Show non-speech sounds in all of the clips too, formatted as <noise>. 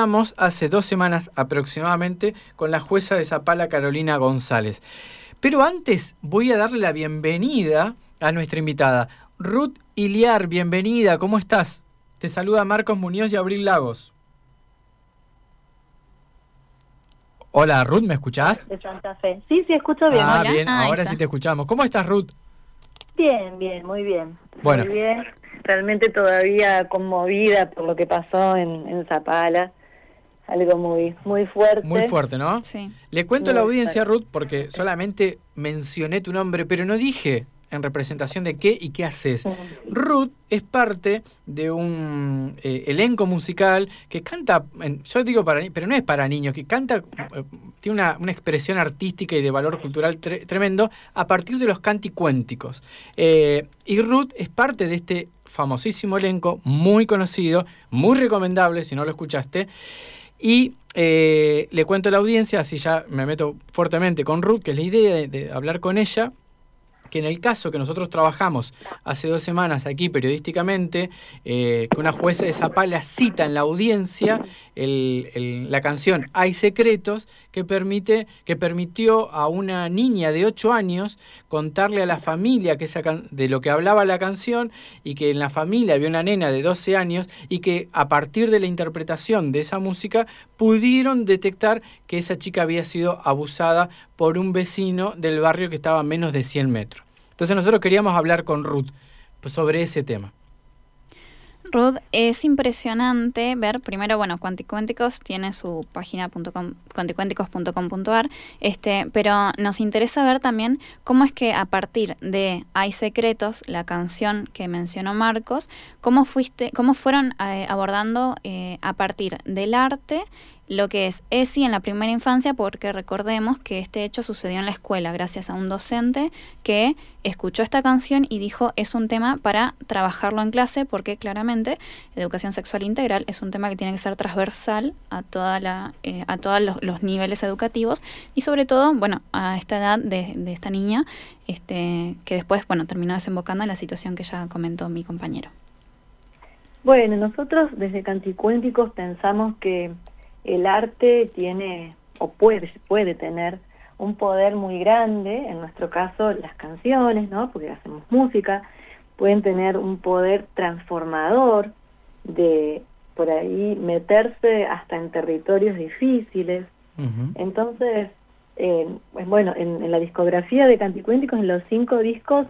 Estamos hace dos semanas aproximadamente con la jueza de Zapala, Carolina González. Pero antes voy a darle la bienvenida a nuestra invitada. Ruth Iliar, bienvenida, ¿cómo estás? Te saluda Marcos Muñoz y Abril Lagos. Hola Ruth, ¿me escuchás? De Santa Fe. Sí, sí, escucho bien. Ah, bien, ahora sí te escuchamos. ¿Cómo estás Ruth? Bien, bien, muy bien. Bueno. Muy bien. Realmente todavía conmovida por lo que pasó en, en Zapala algo muy muy fuerte. Muy fuerte, ¿no? Sí. Le cuento a la audiencia, Ruth, porque solamente mencioné tu nombre, pero no dije en representación de qué y qué haces. Ruth es parte de un eh, elenco musical que canta, en- yo digo para pero no es para niños, que canta, eh, tiene una, una expresión artística y de valor cultural tre- tremendo a partir de los canticuénticos. Eh, y Ruth es parte de este famosísimo elenco, muy conocido, muy recomendable si no lo escuchaste. Y eh, le cuento a la audiencia, así ya me meto fuertemente con Ruth, que es la idea de, de hablar con ella, que en el caso que nosotros trabajamos hace dos semanas aquí periodísticamente, eh, que una jueza de Zapala cita en la audiencia la canción Hay secretos, que, permite, que permitió a una niña de 8 años contarle a la familia que esa de lo que hablaba la canción y que en la familia había una nena de 12 años y que a partir de la interpretación de esa música pudieron detectar que esa chica había sido abusada por un vecino del barrio que estaba a menos de 100 metros. Entonces nosotros queríamos hablar con Ruth pues, sobre ese tema. Ruth, es impresionante ver, primero, bueno, Cuanticuénticos tiene su página cuanticuénticos.com.ar, este, pero nos interesa ver también cómo es que a partir de Hay Secretos, la canción que mencionó Marcos, cómo fuiste, cómo fueron eh, abordando eh, a partir del arte lo que es ESI en la primera infancia, porque recordemos que este hecho sucedió en la escuela gracias a un docente que escuchó esta canción y dijo es un tema para trabajarlo en clase, porque claramente educación sexual integral es un tema que tiene que ser transversal a toda la, eh, a todos los, niveles educativos y sobre todo, bueno, a esta edad de, de esta niña, este, que después, bueno, terminó desembocando en la situación que ya comentó mi compañero. Bueno, nosotros desde Canticuénticos pensamos que el arte tiene o puede puede tener un poder muy grande, en nuestro caso las canciones, ¿no? Porque hacemos música, pueden tener un poder transformador de por ahí meterse hasta en territorios difíciles. Entonces, eh, pues bueno, en, en la discografía de Canticuénticos, en los cinco discos,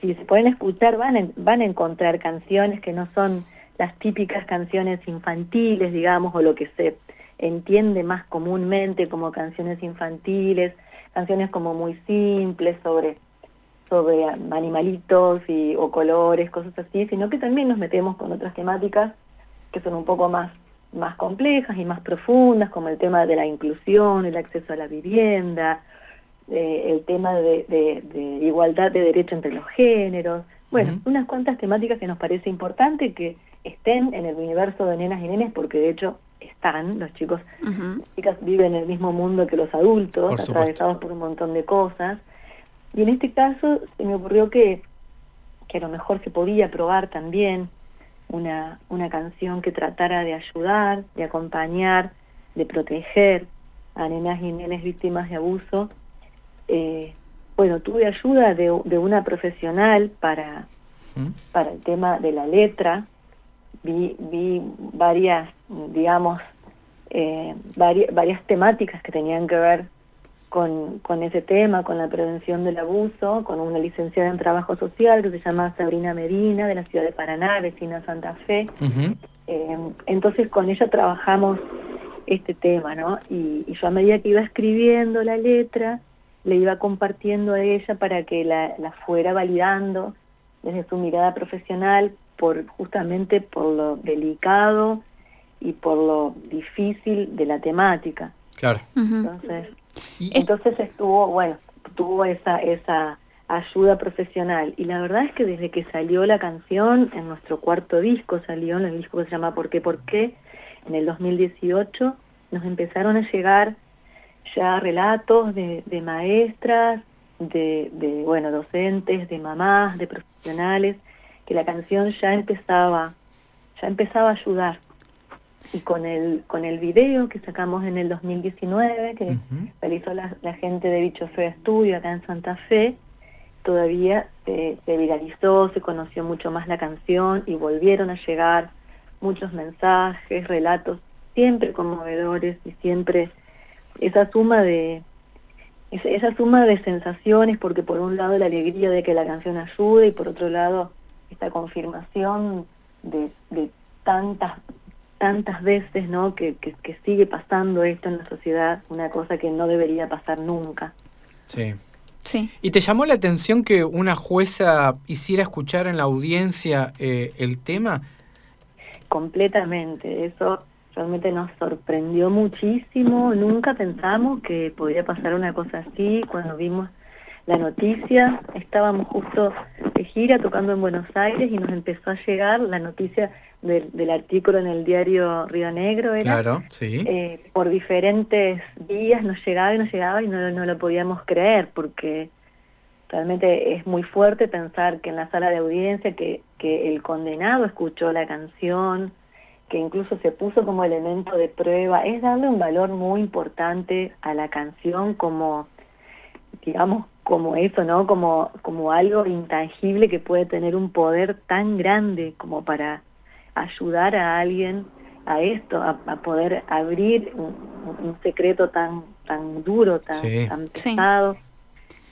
si se pueden escuchar, van a, van a encontrar canciones que no son las típicas canciones infantiles, digamos, o lo que se entiende más comúnmente como canciones infantiles, canciones como muy simples sobre sobre animalitos y, o colores, cosas así, sino que también nos metemos con otras temáticas que son un poco más, más complejas y más profundas, como el tema de la inclusión, el acceso a la vivienda, eh, el tema de, de- de igualdad de derecho entre los géneros, bueno, unas cuantas temáticas que nos parece importante que estén en el universo de nenas y nenes, porque de hecho están, los chicos las chicas viven en el mismo mundo que los adultos, Por atravesados por un montón de cosas. Y en este caso se me ocurrió que, que a lo mejor se podía probar también una, una canción que tratara de ayudar, de acompañar, de proteger a nenas y nenes víctimas de abuso. Eh, bueno, tuve ayuda de, de una profesional para, Ujú. para el tema de la letra. Vi, vi varias, digamos, eh, vari- varias temáticas que tenían que ver con, con ese tema, con la prevención del abuso, con una licenciada en trabajo social que se llama Sabrina Medina, de la ciudad de Paraná, vecina Santa Fe. Eh, entonces con ella trabajamos este tema, ¿no? Y, y yo a medida que iba escribiendo la letra, le iba compartiendo a ella para que la, la fuera validando desde su mirada profesional, por justamente por lo delicado y por lo difícil de la temática. Claro. Entonces, Y- entonces estuvo, bueno, tuvo esa, esa ayuda profesional. Y la verdad es que desde que salió la canción, en nuestro cuarto disco salió, en el disco que se llama ¿Por qué? ¿Por qué? En el 2018 nos empezaron a llegar ya relatos de, de maestras, de, de, bueno, docentes, de mamás, de profesionales, que la canción ya empezaba, ya empezaba a ayudar. Y con el, con el video que sacamos en el 2019, que realizó la, gente de Bicho Feo Estudio acá en Santa Fe, todavía se, viralizó, se conoció mucho más la canción y volvieron a llegar muchos mensajes, relatos, siempre conmovedores y siempre esa suma de esa suma de sensaciones, porque por un lado la alegría de que la canción ayude y por otro lado esta confirmación de, de tantas tantas veces ¿no? Que, que, que, sigue pasando esto en la sociedad, una cosa que no debería pasar nunca. Sí. sí. ¿Y te llamó la atención que una jueza hiciera escuchar en la audiencia eh, el tema? Completamente, eso realmente nos sorprendió muchísimo, nunca pensamos que podría pasar una cosa así cuando vimos la noticia, estábamos justo de gira tocando en Buenos Aires y nos empezó a llegar la noticia del, artículo en el diario Río Negro, era, claro, sí. Eh, por diferentes días nos llegaba y nos llegaba y no, no lo podíamos creer porque realmente es muy fuerte pensar que en la sala de audiencia que, que el condenado escuchó la canción, que incluso se puso como elemento de prueba, es darle un valor muy importante a la canción como, digamos, como eso, ¿no? Como, como algo intangible que puede tener un poder tan grande como para ayudar a alguien a esto, a, poder abrir un, secreto tan, tan duro, tan, pesado.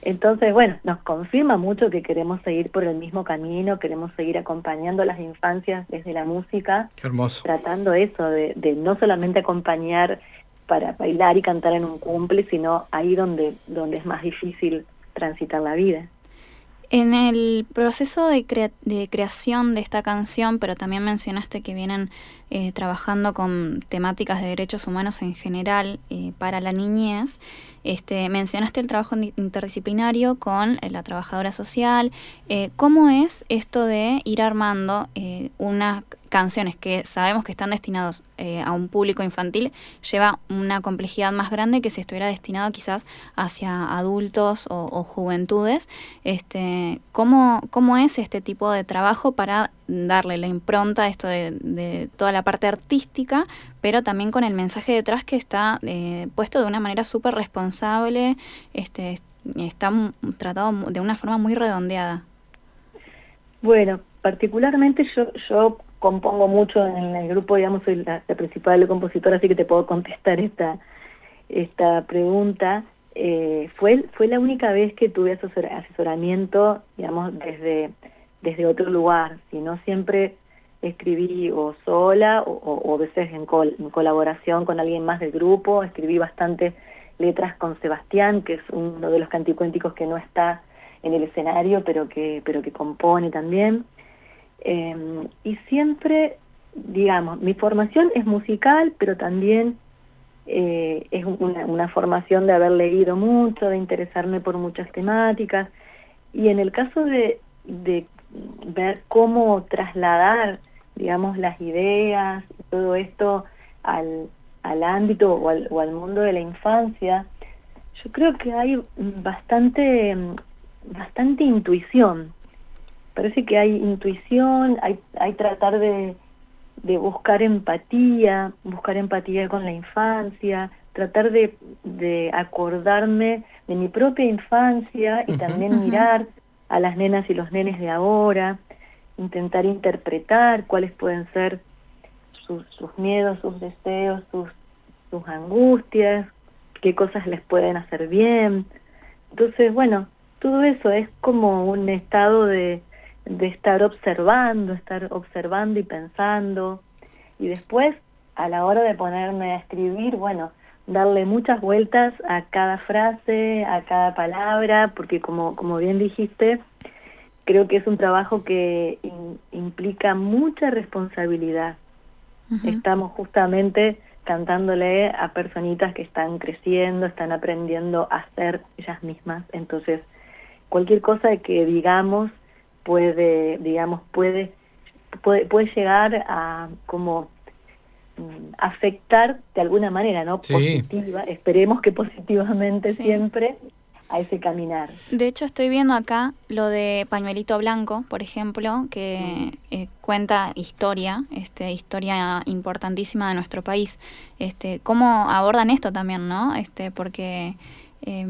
Entonces, bueno, nos confirma mucho que queremos seguir por el mismo camino, queremos seguir acompañando a las infancias desde la música. Tratando eso, de, de no solamente acompañar para bailar y cantar en un cumple, sino ahí donde, donde es más difícil transitar la vida. En el proceso de, de, creación de esta canción, pero también mencionaste que vienen eh, trabajando con temáticas de derechos humanos en general eh, para la niñez, este, mencionaste el trabajo interdisciplinario con eh, la trabajadora social. ¿Cómo es esto de ir armando una canciones que sabemos que están destinados eh, a un público infantil lleva una complejidad más grande que si estuviera destinado quizás hacia adultos o, juventudes. Este, ¿cómo, ¿Cómo es este tipo de trabajo para darle la impronta a esto de, toda la parte artística, pero también con el mensaje detrás que está eh, puesto de una manera súper responsable, este, está tratado de una forma muy redondeada? Bueno, particularmente yo, yo compongo mucho en el grupo, digamos, soy la, principal compositora, así que te puedo contestar esta, esta pregunta. Eh, fue, fue la única vez que tuve asesoramiento, digamos, desde, desde otro lugar, si no siempre escribí o sola o, a veces en, colaboración con alguien más del grupo, escribí bastantes letras con Sebastián, que es uno de los canticuénticos que no está en el escenario, pero que, pero que compone también. Em, y siempre, digamos, mi formación es musical, pero también eh, es una, formación de haber leído mucho, de interesarme por muchas temáticas. Y en el caso de ver cómo trasladar, digamos, las ideas, y todo esto al, al ámbito o al, o al mundo de la infancia, yo creo que hay bastante, bastante intuición. Parece que hay intuición, hay, hay tratar de, de buscar empatía, buscar empatía con la infancia, tratar de, de acordarme de mi propia infancia y también mirar a las nenas y los nenes de ahora, intentar interpretar cuáles pueden ser sus, miedos, sus deseos, sus, sus angustias, qué cosas les pueden hacer bien. Entonces, bueno, todo eso es como un estado de, de estar observando, estar observando y pensando. Y después, a la hora de ponerme a escribir, bueno, darle muchas vueltas a cada frase, a cada palabra, porque como, como bien dijiste, creo que es un trabajo que implica mucha responsabilidad. Estamos justamente cantándole a personitas que están creciendo, están aprendiendo a ser ellas mismas. Entonces, cualquier cosa que digamos puede, digamos, puede, puede, puede llegar a como afectar de alguna manera, ¿no? Positiva, esperemos que positivamente siempre a ese caminar. De hecho, estoy viendo acá lo de Pañuelito Blanco, por ejemplo, que mm. eh, cuenta historia, este, historia importantísima de nuestro país. Este, ¿Cómo abordan esto también, no? Este, porque eh,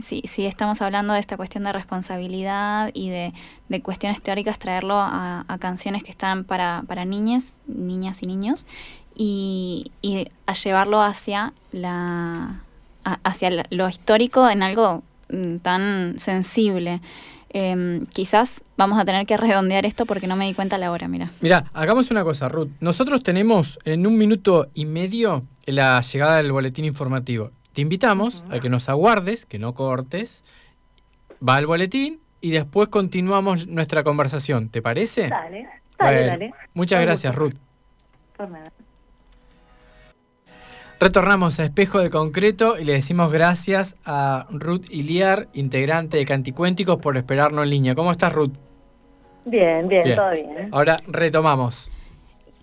si, si estamos hablando de esta cuestión de responsabilidad y de, de cuestiones teóricas, traerlo a, canciones que están para, para niñas, niñas y niños, y, y a llevarlo hacia la hacia lo histórico en algo mm, tan sensible. Em, quizás vamos a tener que redondear esto porque no me di cuenta la hora, mira. Mira, hagamos una cosa, Ruth. Nosotros tenemos en un minuto y medio la llegada del boletín informativo. Te invitamos a que nos aguardes, que no cortes. Va el boletín y después continuamos nuestra conversación. ¿Te parece? Dale, dale, dale. Muchas gracias, Ruth. Por nada. Retornamos a Espejo de Concreto y le decimos gracias a Ruth Iliar, integrante de Canticuénticos, por esperarnos en línea. ¿Cómo estás, Ruth? Bien, bien, todo bien. Ahora retomamos.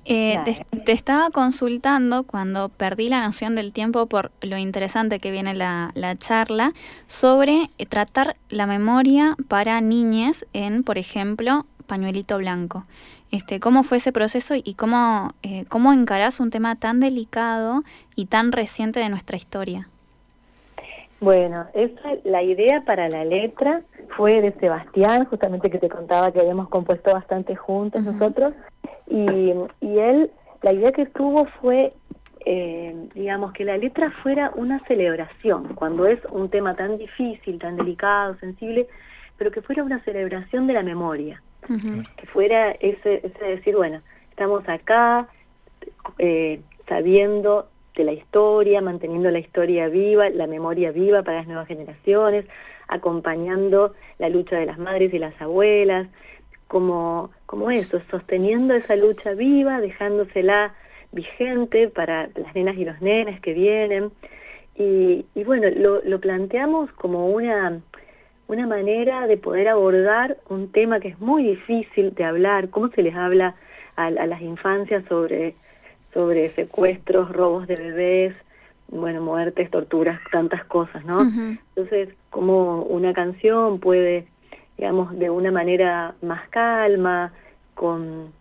Eh, te, estaba consultando cuando perdí la noción del tiempo por lo interesante que viene la, la charla sobre tratar la memoria para niñas en, por ejemplo, pañuelito blanco. Este, ¿Cómo fue ese proceso y cómo, eh, cómo encarás un tema tan delicado y tan reciente de nuestra historia? Bueno, esa, la idea para la letra fue de Sebastián, justamente que te contaba que habíamos compuesto bastante juntos nosotros, y, y, él, la idea que tuvo fue, eh, digamos, que la letra fuera una celebración, cuando es un tema tan difícil, tan delicado, sensible, pero que fuera una celebración de la memoria que fuera ese, ese decir, bueno, estamos acá eh, sabiendo de la historia, manteniendo la historia viva, la memoria viva para las nuevas generaciones, acompañando la lucha de las madres y las abuelas, como, como eso, sosteniendo esa lucha viva, dejándosela vigente para las nenas y los nenes que vienen. Y, y bueno, lo, lo planteamos como una una manera de poder abordar un tema que es muy difícil de hablar, cómo se les habla a, las infancias sobre, sobre secuestros, robos de bebés, bueno, muertes, torturas, tantas cosas, ¿no? Entonces, cómo una canción puede, digamos, de una manera más calma, con,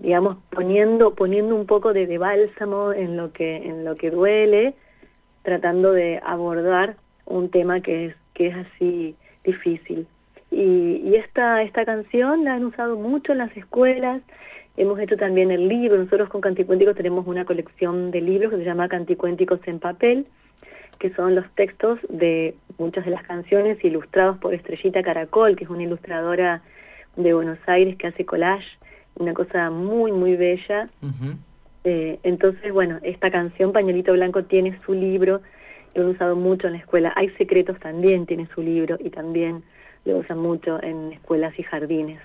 digamos, poniendo, poniendo un poco de, de bálsamo en lo que, en lo que duele, tratando de abordar un tema que es que es así difícil. Y, esta, esta canción la han usado mucho en las escuelas, hemos hecho también el libro, nosotros con Canticuénticos tenemos una colección de libros que se llama Canticuénticos en papel, que son los textos de muchas de las canciones ilustrados por Estrellita Caracol, que es una ilustradora de Buenos Aires que hace collage, una cosa muy, muy bella. Eh, entonces, bueno, esta canción, Pañuelito Blanco, tiene su libro lo han usado mucho en la escuela. Hay secretos también, tiene su libro, y también lo usan mucho en escuelas y jardines.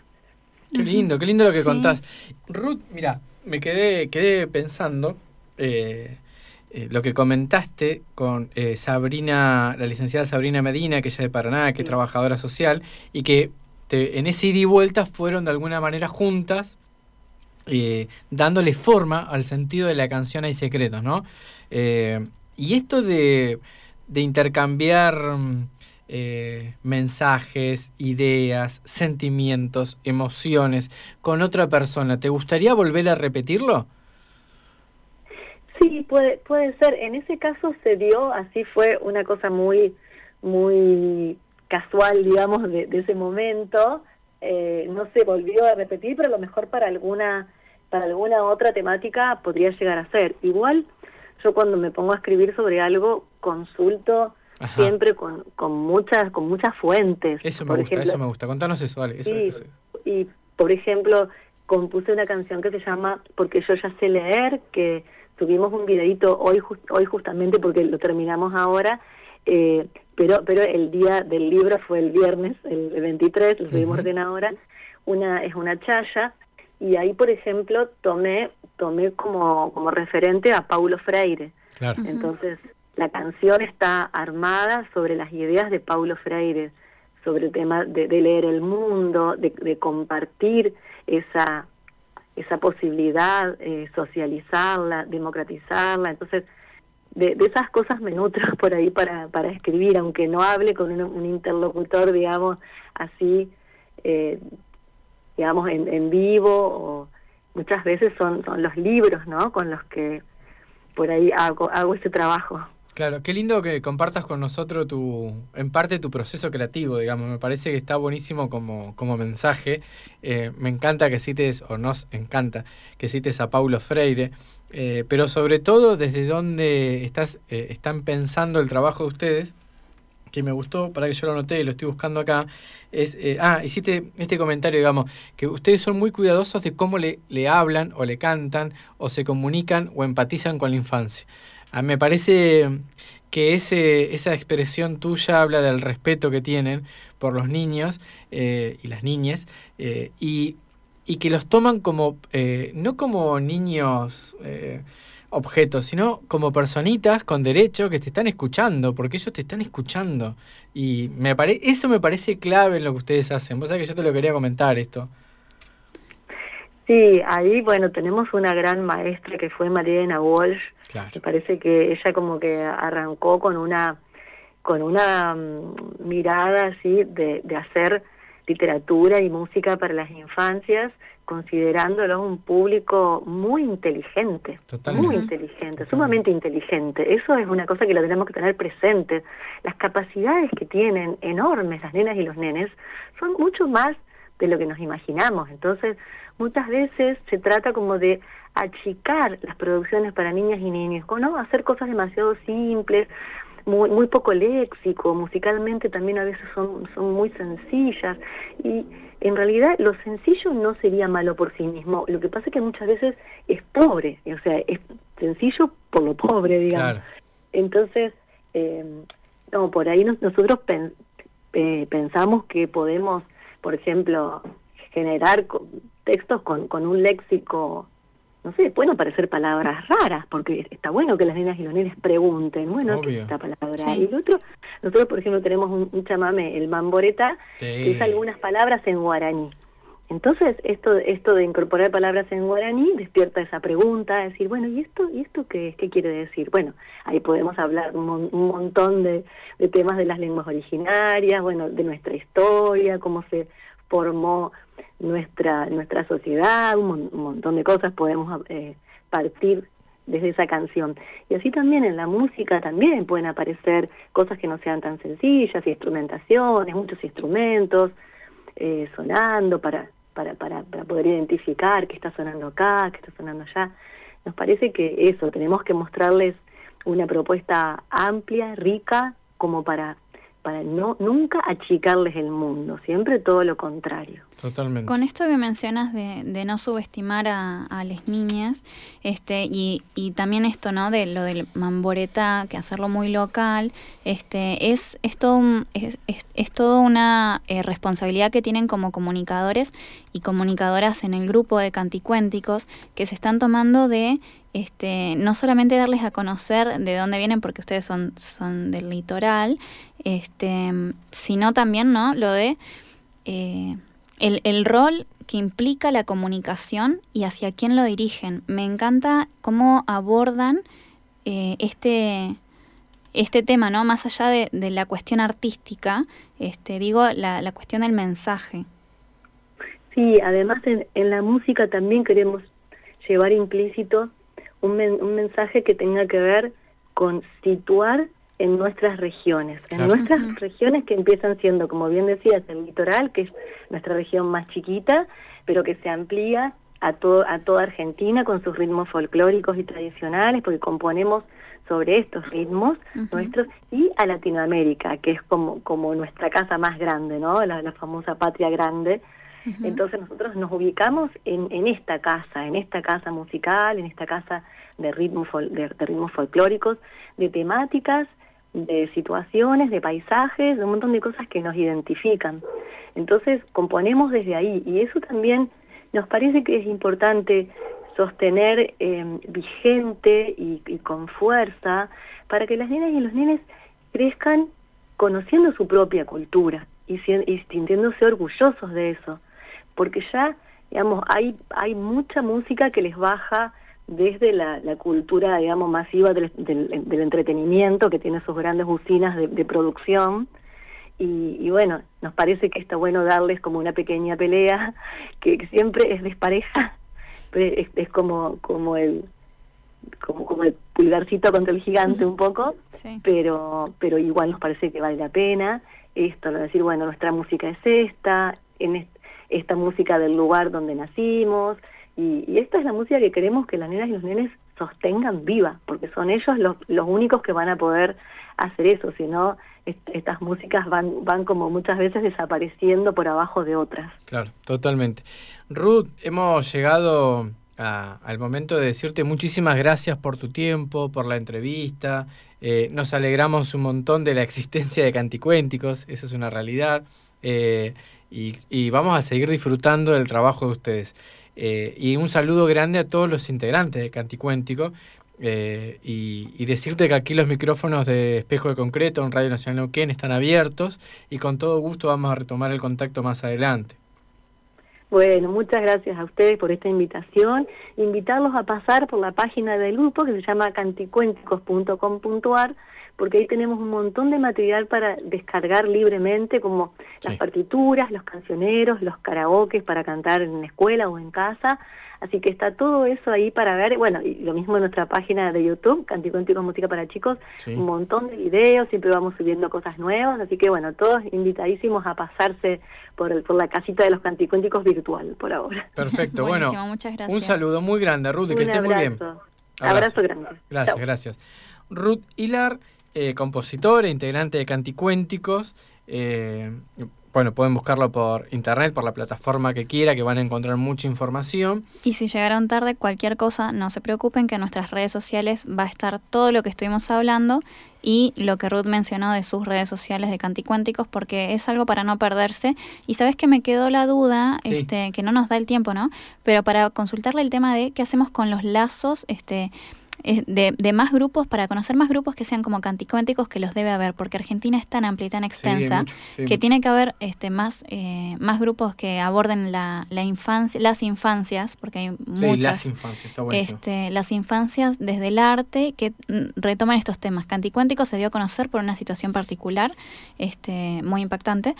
Qué lindo, qué lindo lo que contás. Ruth, mira, me quedé, quedé pensando eh, eh, lo que comentaste con eh, Sabrina, la licenciada Sabrina Medina, que ella es de Paraná, que es trabajadora social, y que en ese ida y vuelta fueron de alguna manera juntas, dándole forma al sentido de la canción Hay Secretos, ¿no? Y esto de, intercambiar eh, mensajes, ideas, sentimientos, emociones con otra persona, ¿te gustaría volver a repetirlo? Sí, puede, puede ser. En ese caso se dio, así fue una cosa muy, muy casual, digamos, de, ese momento. Eh, no se volvió a repetir, pero a lo mejor para alguna, para alguna otra temática podría llegar a ser. Igual yo cuando me pongo a escribir sobre algo consulto siempre con, con muchas con muchas fuentes. Eso me gusta, eso me gusta. Contanos eso, vale. Y por ejemplo, compuse una canción que se llama Porque yo ya sé leer, que tuvimos un videito hoy hoy justamente porque lo terminamos ahora, eh, pero pero el día del libro fue el viernes, el 23, lo subimos uh ahora. Una es una chaya y ahí, por ejemplo, tomé tomé como, como referente a Paulo Freire. Entonces, la canción está armada sobre las ideas de Paulo Freire, sobre el tema de, leer el mundo, de, compartir esa, esa posibilidad, eh, socializarla, democratizarla. Entonces, de, esas cosas me nutro <laughs> por ahí para, para escribir, aunque no hable con un, interlocutor, digamos, así, eh, digamos, en, en vivo, o muchas veces son, son los libros, ¿no? Con los que por ahí hago, hago ese trabajo. Claro, qué lindo que compartas con nosotros tu, en parte tu proceso creativo, digamos. Me parece que está buenísimo como, como mensaje. Eh, me encanta que cites, o nos encanta, que cites a Paulo Freire, eh, pero sobre todo desde dónde estás, eh, están pensando el trabajo de ustedes, que me gustó, para que yo lo anoté y lo estoy buscando acá, es, ah, hiciste este comentario, digamos, que ustedes son muy cuidadosos de cómo le, le hablan o le cantan o se comunican o empatizan con la infancia. A me parece que ese, esa expresión tuya habla del respeto que tienen por los niños eh, y las niñas eh, y, y, que los toman como, eh, no como niños objetos, sino como personitas con derecho que te están escuchando, porque ellos te están escuchando. Y me pare eso me parece clave en lo que ustedes hacen. Vos sabés que yo te lo quería comentar esto. Sí, ahí, bueno, tenemos una gran maestra que fue Mariana Walsh. Me parece que ella como que arrancó con una con una mm, mirada así de, de hacer literatura y música para las infancias, considerándolo un público muy inteligente, muy inteligente, sumamente inteligente. Eso es una cosa que la tenemos que tener presente. Las capacidades que tienen enormes las nenas y los nenes son mucho más de lo que nos imaginamos. Entonces, muchas veces se trata como de achicar las producciones para niñas y niños, ¿no? Hacer cosas demasiado simples, muy, muy poco léxico, musicalmente también a veces son, son muy sencillas y en realidad lo sencillo no sería malo por sí mismo, lo que pasa es que muchas veces es pobre, o sea, es sencillo por lo pobre, digamos. Entonces, eh, no, por ahí nosotros eh, pensamos que podemos, por ejemplo, generar textos con, con un léxico, no sé, pueden aparecer palabras raras, porque está bueno que las niñas y los niños pregunten, bueno, ¿qué es esta palabra? Y el otro, nosotros por ejemplo tenemos un, chamame, el mamboreta, que usa algunas palabras en guaraní. Entonces, esto, esto de incorporar palabras en guaraní despierta esa pregunta, decir, bueno, ¿y esto, y esto qué, qué quiere decir? Bueno, ahí podemos hablar un, un montón de, de, temas de las lenguas originarias, bueno, de nuestra historia, cómo se formó nuestra, nuestra sociedad, un, montón de cosas podemos eh, partir desde esa canción. Y así también en la música también pueden aparecer cosas que no sean tan sencillas, instrumentaciones, muchos instrumentos eh, sonando para, para, para, para poder identificar qué está sonando acá, qué está sonando allá. Nos parece que eso, tenemos que mostrarles una propuesta amplia, rica, como para para no nunca achicarles el mundo, siempre todo lo contrario. Totalmente. Con esto que mencionas de, de no subestimar a, a, las niñas, este, y, y también esto, ¿no? De lo del mamboreta, que hacerlo muy local, este, es, es todo es, es, todo una eh, responsabilidad que tienen como comunicadores y comunicadoras en el grupo de canticuénticos que se están tomando de este, no solamente darles a conocer de dónde vienen porque ustedes son, son del litoral, este, sino también ¿no? lo de eh, el, el rol que implica la comunicación y hacia quién lo dirigen. Me encanta cómo abordan eh, este, este tema, ¿no? Más allá de, de, la cuestión artística, este, digo, la, la cuestión del mensaje. Sí, además en, en, la música también queremos llevar implícito un, un mensaje que tenga que ver con situar en nuestras regiones, en nuestras regiones que empiezan siendo, como bien decías, el litoral, que es nuestra región más chiquita, pero que se amplía a, todo, a toda Argentina con sus ritmos folclóricos y tradicionales, porque componemos sobre estos ritmos nuestros, y a Latinoamérica, que es como, como nuestra casa más grande, ¿no? La, la famosa patria grande, entonces nosotros nos ubicamos en, en, esta casa, en esta casa musical, en esta casa de ritmos, de, ritmos folclóricos, de temáticas, de situaciones, de paisajes, de un montón de cosas que nos identifican. Entonces componemos desde ahí y eso también nos parece que es importante sostener em, vigente y, con fuerza para que las niñas y los nenes crezcan conociendo su propia cultura y, y sintiéndose orgullosos de eso porque ya, digamos, hay, hay mucha música que les baja desde la, cultura, digamos, masiva del, entretenimiento, que tiene sus grandes usinas de, producción. Y, bueno, nos parece que está bueno darles como una pequeña pelea, <laughs> que siempre es despareja, <laughs> es, es como, como el como, como el pulgarcito contra el gigante un poco, pero, pero igual nos parece que vale la pena esto, lo decir, bueno, nuestra música es esta, en esta música del lugar donde nacimos, y, esta es la música que queremos que las nenas y los nenes sostengan viva, porque son ellos los, los únicos que van a poder hacer eso, si no, estas músicas van, van como muchas veces desapareciendo por abajo de otras. Claro, totalmente. Ruth, hemos llegado al momento de decirte muchísimas gracias por tu tiempo, por la entrevista. Eh, nos alegramos un montón de la existencia de Canticuénticos, esa es una realidad. Eh, y, y, vamos a seguir disfrutando del trabajo de ustedes. Eh, y un saludo grande a todos los integrantes de Canticuéntico. Eh, y, decirte que aquí los micrófonos de Espejo de Concreto en Radio Nacional Neuquén están abiertos y con todo gusto vamos a retomar el contacto más adelante. Bueno, muchas gracias a ustedes por esta invitación. Invitarlos a pasar por la página del grupo que se llama canticuénticos.com.ar porque ahí tenemos un montón de material para descargar libremente, como las partituras, los cancioneros, los karaokes para cantar en escuela o en casa. Así que está todo eso ahí para ver. Bueno, y lo mismo en nuestra página de YouTube, Canticuénticos Música para Chicos, un montón de videos, siempre vamos subiendo cosas nuevas. Así que bueno, todos invitadísimos a pasarse por, por la casita de los Canticuénticos virtual por ahora. Perfecto, <laughs> bueno, un saludo muy grande, Ruth, que esté muy bien. Abrazo, grande. Gracias, gracias. Ruth Hilar eh, compositora, integrante de Canticuénticos. Eh, bueno, pueden buscarlo por internet, por la plataforma que quiera, que van a encontrar mucha información. Y si llegaron tarde, cualquier cosa, no se preocupen, que en nuestras redes sociales va a estar todo lo que estuvimos hablando y lo que Ruth mencionó de sus redes sociales de Canticuénticos, porque es algo para no perderse. Y sabes que me quedó la duda, este, que no nos da el tiempo, ¿no? Pero para consultarle el tema de qué hacemos con los lazos, este de, de, más grupos, para conocer más grupos que sean como canticuénticos, que los debe haber, porque Argentina es tan amplia y tan extensa que tiene que haber este, más, eh, más grupos que aborden la, la infancia, las infancias, porque hay muchas. las infancias, este, las infancias desde el arte que mm, retoman estos temas. Canticuénticos se dio a conocer por una situación particular, este, muy impactante,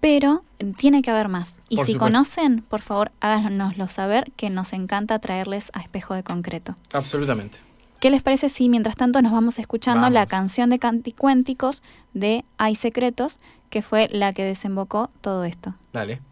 pero tiene que haber más. Y si conocen, por favor, háganoslo saber, que nos encanta traerles a espejo de concreto. Absolutamente. ¿Qué les parece si mientras tanto nos vamos escuchando la canción de Canticuénticos de Hay Secretos, que fue la que desembocó todo esto? Dale.